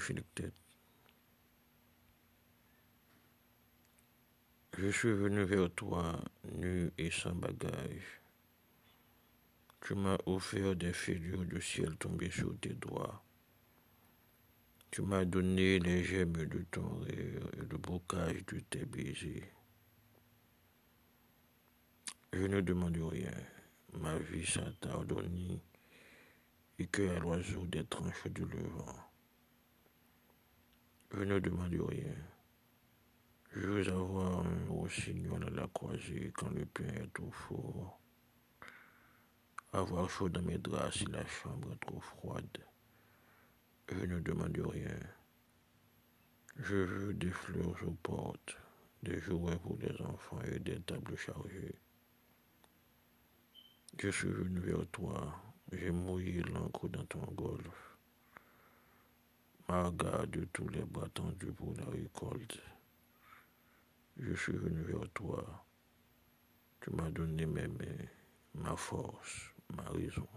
Philippe Tête. Je suis venu vers toi, nu et sans bagage. Tu m'as offert des figures du ciel tombées sur tes doigts. Tu m'as donné les gemmes de ton rire et le bocage de tes baisers. Je ne demande rien. Ma vie s'attarde à l'oiseau des tranches du levant. Ne demande rien. Je veux avoir un rossignol à la croisée quand le pain est trop fort. Avoir chaud dans mes draps si la chambre est trop froide. Je ne demande rien. Je veux des fleurs aux portes, des jouets pour les enfants et des tables chargées. Je suis venu vers toi, j'ai mouillé l'encre dans ton golfe. Marga de tous les bras tendus pour la récolte. Je suis venu vers toi. Tu m'as donné mes mains, ma force, ma raison.